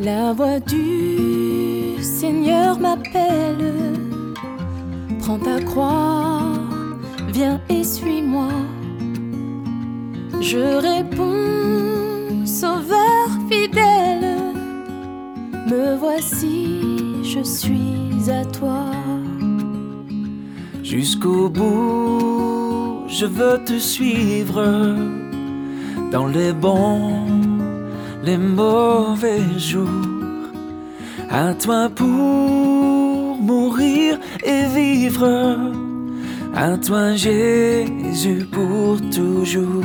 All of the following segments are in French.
La voix du Seigneur m'appelle. Prends ta croix, viens et suis-moi. Je réponds, Sauveur fidèle, me voici, je suis à toi. Jusqu'au bout, je veux te suivre dans les bons, mauvais jours. À toi pour mourir et vivre. À toi Jésus pour toujours.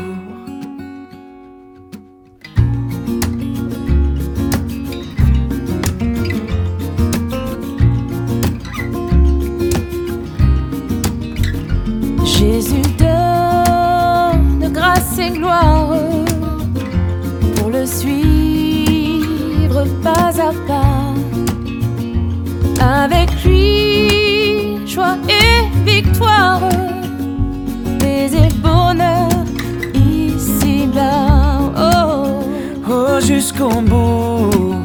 Jésus donne grâce et gloire pour le suivre pas à pas. Avec lui, joie et victoire, paix et bonheur ici-bas. Oh, Oh, jusqu'au bout,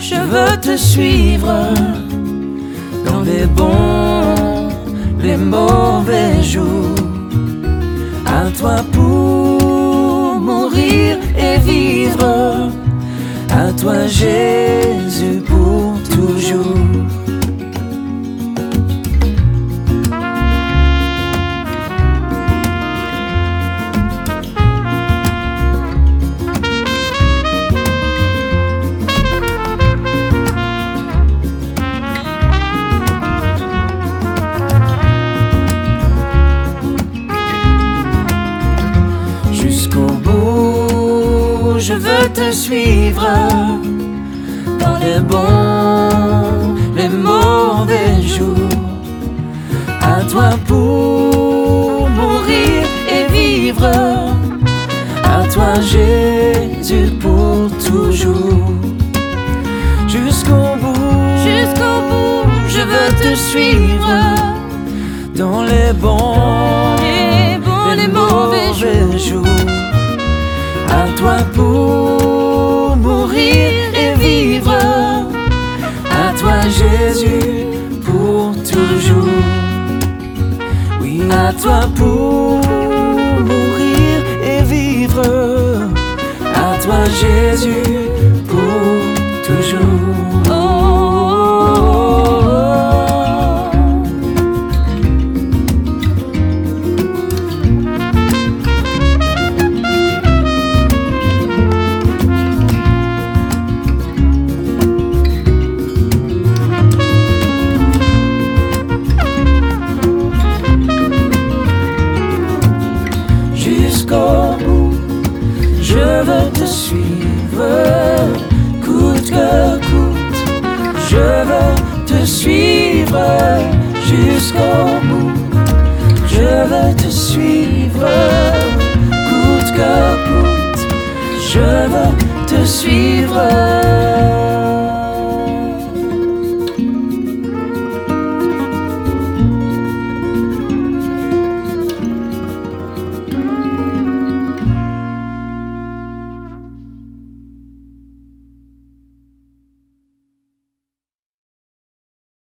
je veux te suivre dans les bons, les mauvais jours. À toi pour mourir et vivre. À toi, Jésus, Je veux te suivre dans les bons, les mauvais jours. À toi pour mourir et vivre. À toi, Jésus, pour toujours. Jusqu'au pour mourir et vivre. À toi Jésus pour toujours. Oui, à toi pour mourir et vivre. À toi Jésus pour toujours. Je veux te suivre, coûte que coûte. Je veux te suivre jusqu'au bout. Je veux te suivre, coûte que coûte. Je veux te suivre.